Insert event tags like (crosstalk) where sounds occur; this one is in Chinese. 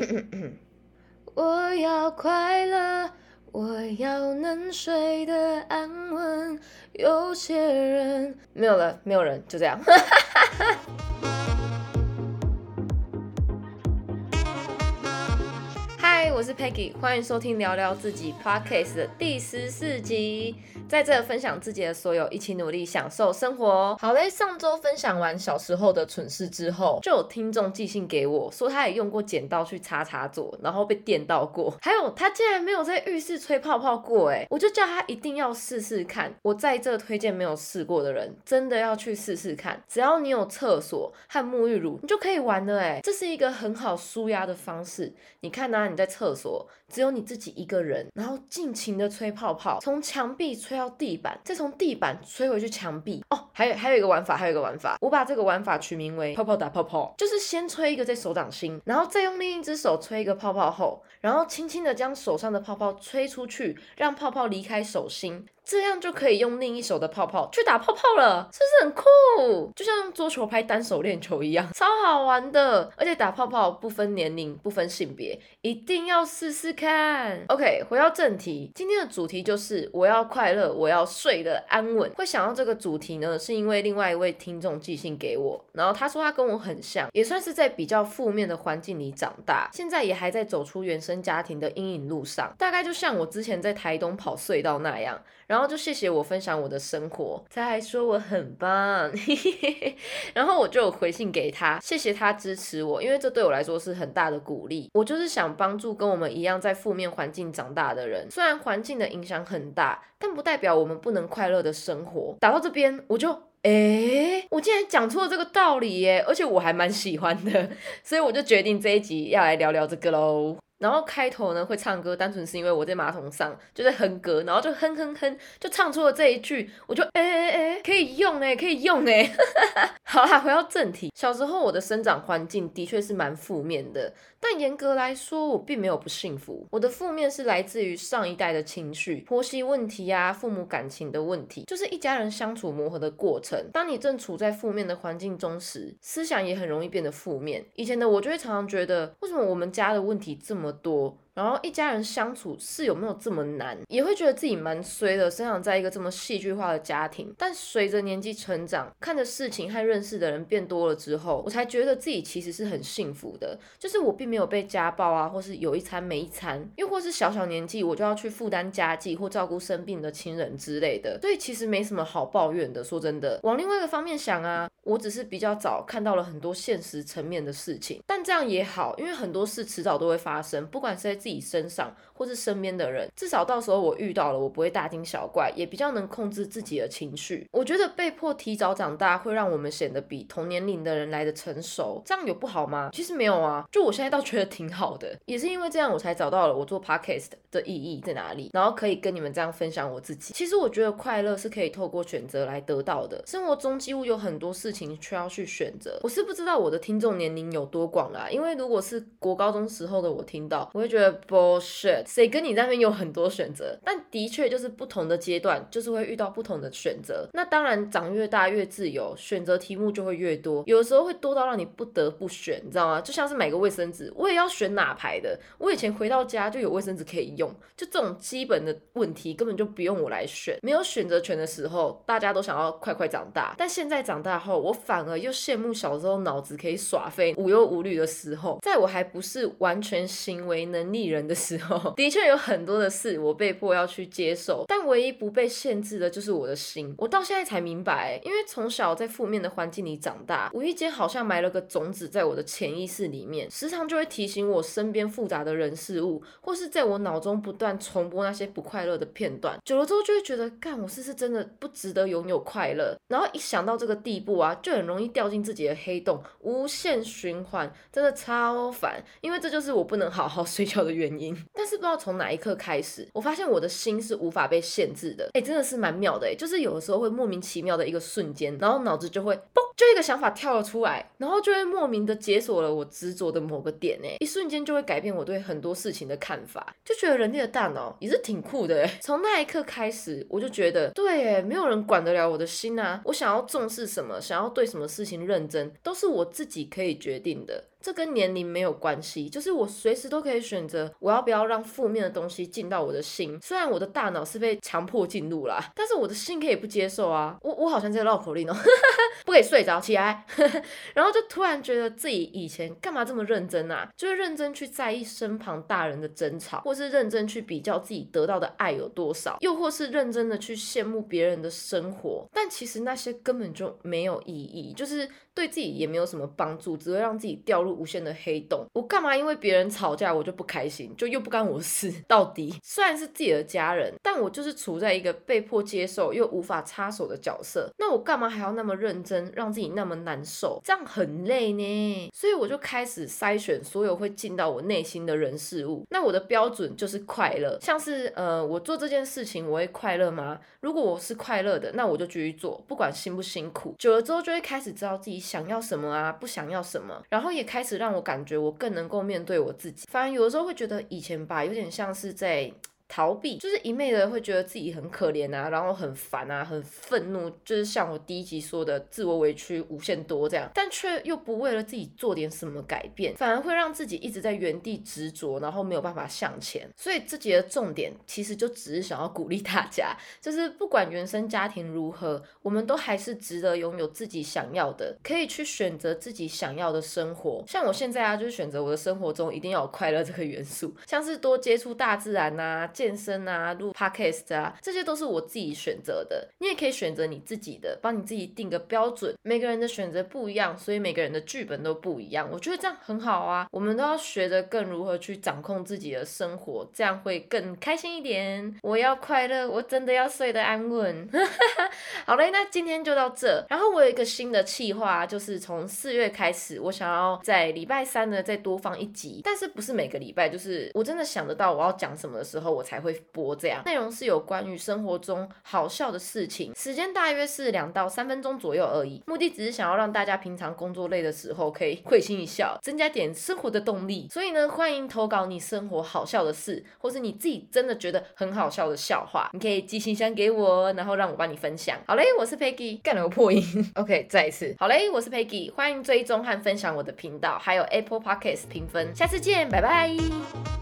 (coughs) 我要快乐，我要能睡得安稳。有些人没有了，没有人，就这样。(laughs) 嗨，我是 Peggy，欢迎收听聊聊自己 Podcast 的第十四集。在这分享自己的所有，一起努力享受生活。好嘞，上周分享完小时候的蠢事之后，就有听众寄信给我说，他也用过剪刀去擦擦座，然后被电到过。还有他竟然没有在浴室吹泡泡过，哎，我就叫他一定要试试看。我在这推荐没有试过的人，真的要去试试看。只要你有厕所和沐浴乳，你就可以玩了，哎，这是一个很好舒压的方式。你看呐？你在厕所。只有你自己一个人，然后尽情的吹泡泡，从墙壁吹到地板，再从地板吹回去墙壁。哦，还有还有一个玩法，还有一个玩法，我把这个玩法取名为泡泡打泡泡，就是先吹一个在手掌心，然后再用另一只手吹一个泡泡后，然后轻轻的将手上的泡泡吹出去，让泡泡离开手心。这样就可以用另一手的泡泡去打泡泡了，是不是很酷？就像桌球拍单手练球一样，超好玩的。而且打泡泡不分年龄，不分性别，一定要试试看。OK，回到正题，今天的主题就是我要快乐，我要睡得安稳。会想到这个主题呢，是因为另外一位听众寄信给我，然后他说他跟我很像，也算是在比较负面的环境里长大，现在也还在走出原生家庭的阴影路上，大概就像我之前在台东跑隧道那样。然后就谢谢我分享我的生活，他还说我很棒，(laughs) 然后我就回信给他，谢谢他支持我，因为这对我来说是很大的鼓励。我就是想帮助跟我们一样在负面环境长大的人，虽然环境的影响很大，但不代表我们不能快乐的生活。打到这边，我就诶，我竟然讲错了这个道理耶，而且我还蛮喜欢的，(laughs) 所以我就决定这一集要来聊聊这个喽。然后开头呢会唱歌，单纯是因为我在马桶上就在哼歌，然后就哼哼哼，就唱出了这一句，我就哎哎哎，可以用哎，可以用哎。(laughs) 好啦，回到正题，小时候我的生长环境的确是蛮负面的。但严格来说，我并没有不幸福。我的负面是来自于上一代的情绪、婆媳问题啊、父母感情的问题，就是一家人相处磨合的过程。当你正处在负面的环境中时，思想也很容易变得负面。以前的我就会常常觉得，为什么我们家的问题这么多？然后一家人相处是有没有这么难？也会觉得自己蛮衰的，生长在一个这么戏剧化的家庭。但随着年纪成长，看的事情和认识的人变多了之后，我才觉得自己其实是很幸福的。就是我并没有被家暴啊，或是有一餐没一餐，又或是小小年纪我就要去负担家计或照顾生病的亲人之类的。所以其实没什么好抱怨的。说真的，往另外一个方面想啊，我只是比较早看到了很多现实层面的事情。但这样也好，因为很多事迟早都会发生，不管是自己身上，或是身边的人，至少到时候我遇到了，我不会大惊小怪，也比较能控制自己的情绪。我觉得被迫提早长大，会让我们显得比同年龄的人来的成熟，这样有不好吗？其实没有啊，就我现在倒觉得挺好的，(laughs) 也是因为这样，我才找到了我做 podcast 的意义在哪里，然后可以跟你们这样分享我自己。其实我觉得快乐是可以透过选择来得到的，生活中几乎有很多事情需要去选择。我是不知道我的听众年龄有多广啦，因为如果是国高中时候的我听到，我会觉得。bullshit，谁跟你那边有很多选择？但的确就是不同的阶段，就是会遇到不同的选择。那当然长越大越自由，选择题目就会越多，有的时候会多到让你不得不选，你知道吗？就像是买个卫生纸，我也要选哪牌的。我以前回到家就有卫生纸可以用，就这种基本的问题根本就不用我来选。没有选择权的时候，大家都想要快快长大，但现在长大后，我反而又羡慕小时候脑子可以耍废、无忧无虑的时候。在我还不是完全行为能力。艺人的时候，(laughs) 的确有很多的事我被迫要去接受，但唯一不被限制的就是我的心。我到现在才明白，因为从小在负面的环境里长大，无意间好像埋了个种子在我的潜意识里面，时常就会提醒我身边复杂的人事物，或是在我脑中不断重播那些不快乐的片段。久了之后就会觉得，干我是不是真的不值得拥有快乐？然后一想到这个地步啊，就很容易掉进自己的黑洞，无限循环，真的超烦。因为这就是我不能好好睡觉的。原因，(laughs) 但是不知道从哪一刻开始，我发现我的心是无法被限制的。哎，真的是蛮妙的哎，就是有的时候会莫名其妙的一个瞬间，然后脑子就会嘣。就一个想法跳了出来，然后就会莫名的解锁了我执着的某个点，诶，一瞬间就会改变我对很多事情的看法，就觉得人类的大脑也是挺酷的，诶，(laughs) 从那一刻开始，我就觉得，对，诶，没有人管得了我的心啊，我想要重视什么，想要对什么事情认真，都是我自己可以决定的。这跟年龄没有关系，就是我随时都可以选择我要不要让负面的东西进到我的心。虽然我的大脑是被强迫进入啦，但是我的心可以不接受啊。我我好像在绕口令哦，(laughs) 不可以睡着起来，(laughs) 然后就突然觉得自己以前干嘛这么认真啊？就是认真去在意身旁大人的争吵，或是认真去比较自己得到的爱有多少，又或是认真的去羡慕别人的生活。但其实那些根本就没有意义，就是对自己也没有什么帮助，只会让自己掉入。无限的黑洞，我干嘛因为别人吵架我就不开心，就又不干我事？(laughs) 到底虽然是自己的家人，但我就是处在一个被迫接受又无法插手的角色，那我干嘛还要那么认真，让自己那么难受？这样很累呢。所以我就开始筛选所有会进到我内心的人事物。那我的标准就是快乐，像是呃，我做这件事情我会快乐吗？如果我是快乐的，那我就继续做，不管辛不辛苦。久了之后就会开始知道自己想要什么啊，不想要什么，然后也开。始让我感觉我更能够面对我自己，反而有的时候会觉得以前吧，有点像是在。逃避就是一昧的会觉得自己很可怜啊，然后很烦啊，很愤怒，就是像我第一集说的，自我委屈无限多这样，但却又不为了自己做点什么改变，反而会让自己一直在原地执着，然后没有办法向前。所以这集的重点其实就只是想要鼓励大家，就是不管原生家庭如何，我们都还是值得拥有自己想要的，可以去选择自己想要的生活。像我现在啊，就是选择我的生活中一定要有快乐这个元素，像是多接触大自然呐。健身啊，录 podcast 啊，这些都是我自己选择的。你也可以选择你自己的，帮你自己定个标准。每个人的选择不一样，所以每个人的剧本都不一样。我觉得这样很好啊。我们都要学着更如何去掌控自己的生活，这样会更开心一点。我要快乐，我真的要睡得安稳。(laughs) 好嘞，那今天就到这。然后我有一个新的计划，就是从四月开始，我想要在礼拜三呢再多放一集，但是不是每个礼拜，就是我真的想得到我要讲什么的时候，我。才会播这样内容是有关于生活中好笑的事情，时间大约是两到三分钟左右而已。目的只是想要让大家平常工作累的时候可以会心一笑，增加点生活的动力。所以呢，欢迎投稿你生活好笑的事，或是你自己真的觉得很好笑的笑话，你可以寄信箱给我，然后让我帮你分享。好嘞，我是 Peggy，干了个破音。(laughs) OK，再一次。好嘞，我是 Peggy，欢迎追踪和分享我的频道，还有 Apple Podcast 评分。下次见，拜拜。